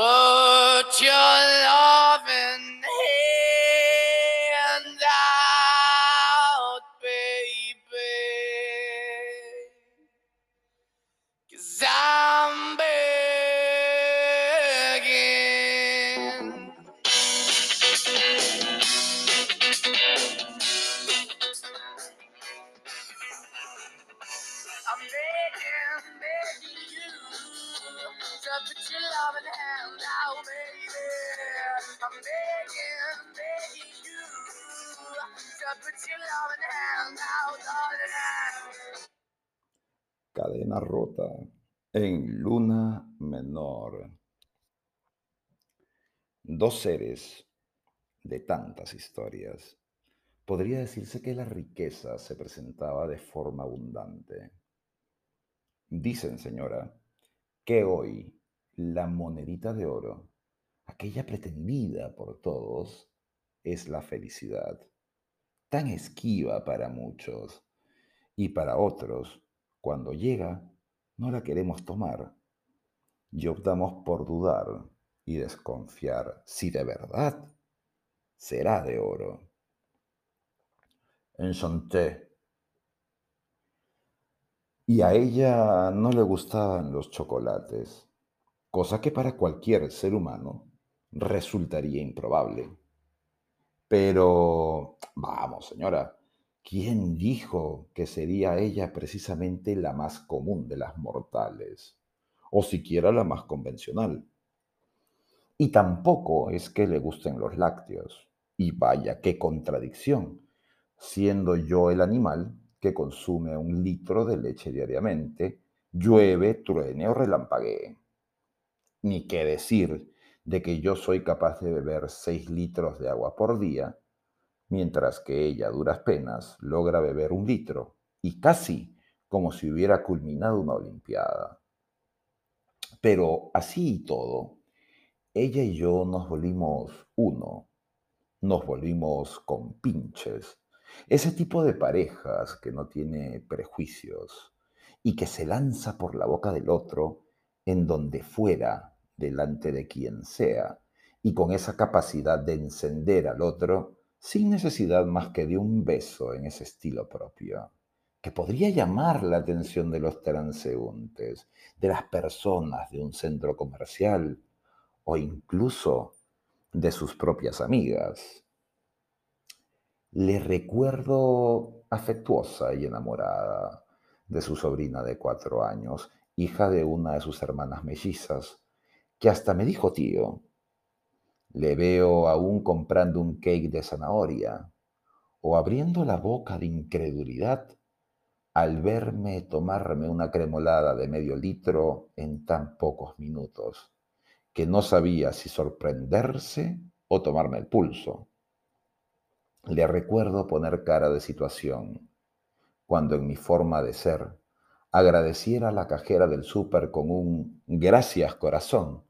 Oh. Cadena rota en luna menor. Dos seres de tantas historias. Podría decirse que la riqueza se presentaba de forma abundante. Dicen, señora, que hoy la monedita de oro, aquella pretendida por todos, es la felicidad. Tan esquiva para muchos y para otros, cuando llega, no la queremos tomar y optamos por dudar y desconfiar si de verdad será de oro. Enchanté. Y a ella no le gustaban los chocolates, cosa que para cualquier ser humano resultaría improbable. Pero, vamos, señora, ¿quién dijo que sería ella precisamente la más común de las mortales? O siquiera la más convencional. Y tampoco es que le gusten los lácteos. Y vaya, qué contradicción, siendo yo el animal que consume un litro de leche diariamente, llueve, truene o relampaguee. Ni qué decir de que yo soy capaz de beber 6 litros de agua por día, mientras que ella duras penas logra beber un litro, y casi como si hubiera culminado una olimpiada. Pero así y todo, ella y yo nos volvimos uno, nos volvimos compinches, ese tipo de parejas que no tiene prejuicios y que se lanza por la boca del otro en donde fuera, delante de quien sea, y con esa capacidad de encender al otro sin necesidad más que de un beso en ese estilo propio, que podría llamar la atención de los transeúntes, de las personas de un centro comercial o incluso de sus propias amigas. Le recuerdo afectuosa y enamorada de su sobrina de cuatro años, hija de una de sus hermanas mellizas, que hasta me dijo tío. Le veo aún comprando un cake de zanahoria o abriendo la boca de incredulidad al verme tomarme una cremolada de medio litro en tan pocos minutos, que no sabía si sorprenderse o tomarme el pulso. Le recuerdo poner cara de situación, cuando en mi forma de ser agradeciera a la cajera del súper con un gracias corazón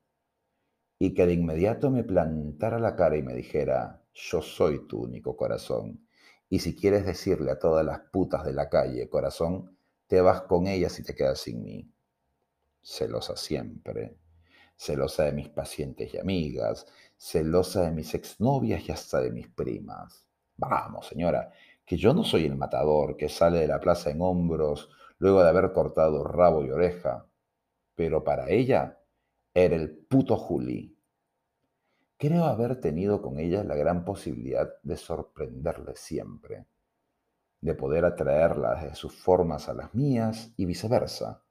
y que de inmediato me plantara la cara y me dijera, yo soy tu único corazón. Y si quieres decirle a todas las putas de la calle, corazón, te vas con ellas y te quedas sin mí. Celosa siempre, celosa de mis pacientes y amigas, celosa de mis exnovias y hasta de mis primas. Vamos, señora, que yo no soy el matador que sale de la plaza en hombros luego de haber cortado rabo y oreja, pero para ella era el puto Juli. Creo haber tenido con ella la gran posibilidad de sorprenderle siempre, de poder atraerla de sus formas a las mías y viceversa,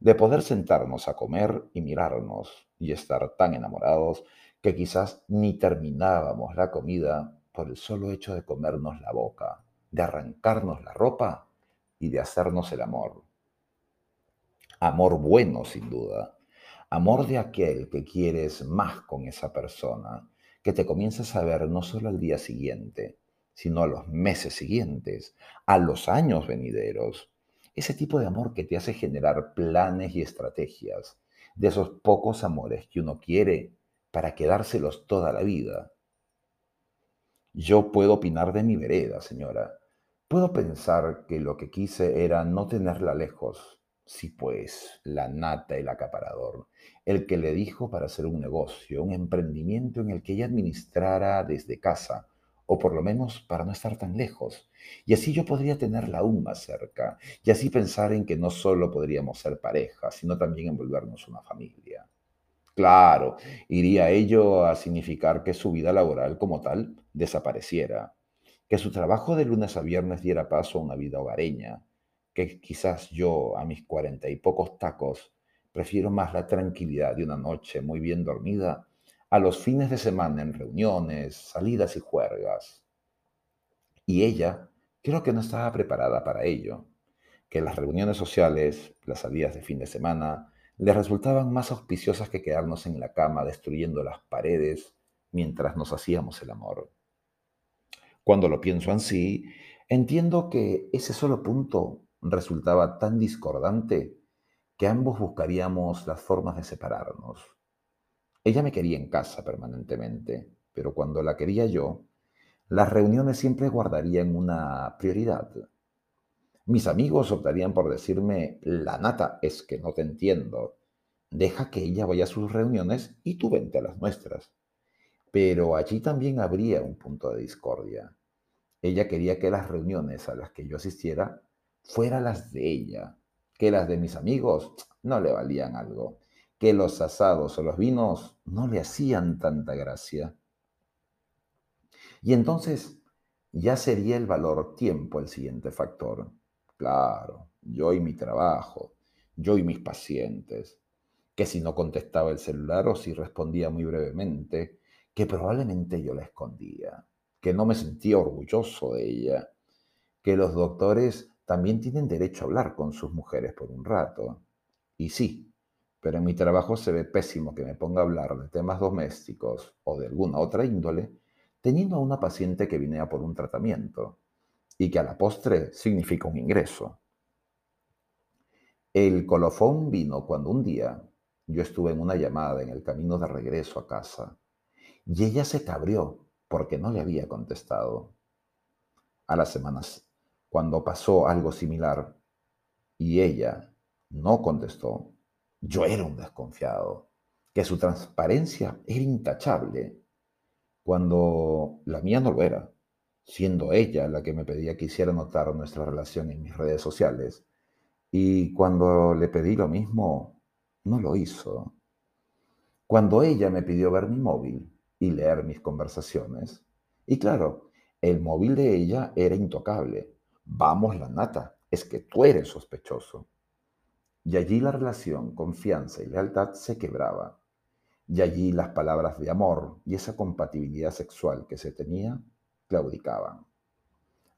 de poder sentarnos a comer y mirarnos y estar tan enamorados que quizás ni terminábamos la comida por el solo hecho de comernos la boca, de arrancarnos la ropa y de hacernos el amor. Amor bueno, sin duda. Amor de aquel que quieres más con esa persona, que te comienzas a ver no solo al día siguiente, sino a los meses siguientes, a los años venideros. Ese tipo de amor que te hace generar planes y estrategias, de esos pocos amores que uno quiere para quedárselos toda la vida. Yo puedo opinar de mi vereda, señora. Puedo pensar que lo que quise era no tenerla lejos, Sí, pues, la nata, el acaparador, el que le dijo para hacer un negocio, un emprendimiento en el que ella administrara desde casa, o por lo menos para no estar tan lejos. Y así yo podría tenerla aún más cerca, y así pensar en que no solo podríamos ser pareja, sino también envolvernos una familia. Claro, iría ello a significar que su vida laboral como tal desapareciera, que su trabajo de lunes a viernes diera paso a una vida hogareña, quizás yo, a mis cuarenta y pocos tacos, prefiero más la tranquilidad de una noche muy bien dormida a los fines de semana en reuniones, salidas y juergas. Y ella creo que no estaba preparada para ello, que las reuniones sociales, las salidas de fin de semana, le resultaban más auspiciosas que quedarnos en la cama destruyendo las paredes mientras nos hacíamos el amor. Cuando lo pienso así, entiendo que ese solo punto resultaba tan discordante que ambos buscaríamos las formas de separarnos. Ella me quería en casa permanentemente, pero cuando la quería yo, las reuniones siempre guardarían una prioridad. Mis amigos optarían por decirme, la nata es que no te entiendo. Deja que ella vaya a sus reuniones y tú vente a las nuestras. Pero allí también habría un punto de discordia. Ella quería que las reuniones a las que yo asistiera fuera las de ella, que las de mis amigos no le valían algo, que los asados o los vinos no le hacían tanta gracia. Y entonces ya sería el valor tiempo el siguiente factor. Claro, yo y mi trabajo, yo y mis pacientes, que si no contestaba el celular o si respondía muy brevemente, que probablemente yo la escondía, que no me sentía orgulloso de ella, que los doctores también tienen derecho a hablar con sus mujeres por un rato. Y sí, pero en mi trabajo se ve pésimo que me ponga a hablar de temas domésticos o de alguna otra índole, teniendo a una paciente que viene a por un tratamiento y que a la postre significa un ingreso. El colofón vino cuando un día yo estuve en una llamada en el camino de regreso a casa y ella se cabrió porque no le había contestado. A las semanas cuando pasó algo similar y ella no contestó, yo era un desconfiado, que su transparencia era intachable, cuando la mía no lo era, siendo ella la que me pedía que hiciera notar nuestra relación en mis redes sociales, y cuando le pedí lo mismo, no lo hizo. Cuando ella me pidió ver mi móvil y leer mis conversaciones, y claro, el móvil de ella era intocable, Vamos la nata, es que tú eres sospechoso. Y allí la relación, confianza y lealtad se quebraba. Y allí las palabras de amor y esa compatibilidad sexual que se tenía claudicaban.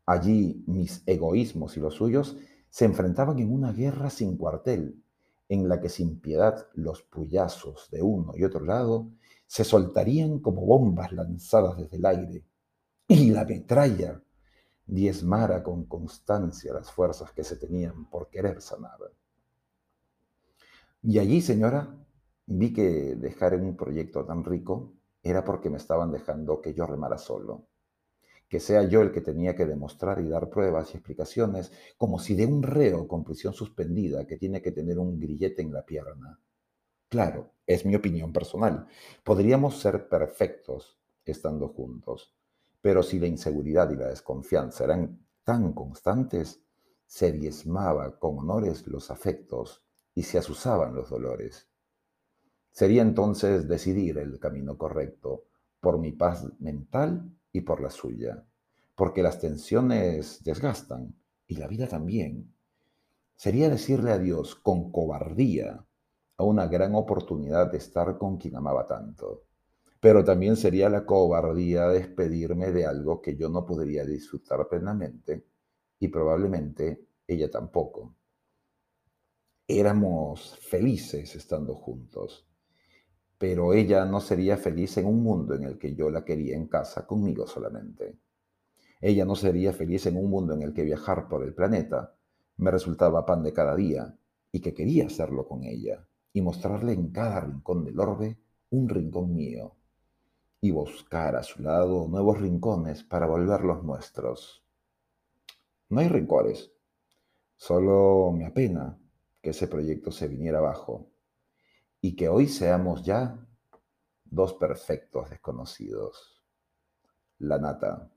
Allí mis egoísmos y los suyos se enfrentaban en una guerra sin cuartel, en la que sin piedad los puyazos de uno y otro lado se soltarían como bombas lanzadas desde el aire, y la metralla diezmara con constancia las fuerzas que se tenían por querer sanar. Y allí, señora, vi que dejar en un proyecto tan rico era porque me estaban dejando que yo remara solo, que sea yo el que tenía que demostrar y dar pruebas y explicaciones, como si de un reo con prisión suspendida que tiene que tener un grillete en la pierna. Claro, es mi opinión personal. Podríamos ser perfectos estando juntos, pero si la inseguridad y la desconfianza eran tan constantes, se diezmaba con honores los afectos y se asusaban los dolores. Sería entonces decidir el camino correcto por mi paz mental y por la suya, porque las tensiones desgastan y la vida también. Sería decirle adiós con cobardía a una gran oportunidad de estar con quien amaba tanto pero también sería la cobardía despedirme de algo que yo no podría disfrutar plenamente y probablemente ella tampoco. Éramos felices estando juntos, pero ella no sería feliz en un mundo en el que yo la quería en casa conmigo solamente. Ella no sería feliz en un mundo en el que viajar por el planeta me resultaba pan de cada día y que quería hacerlo con ella y mostrarle en cada rincón del orbe un rincón mío y buscar a su lado nuevos rincones para volverlos nuestros. No hay rincones, solo me apena que ese proyecto se viniera abajo y que hoy seamos ya dos perfectos desconocidos. La nata.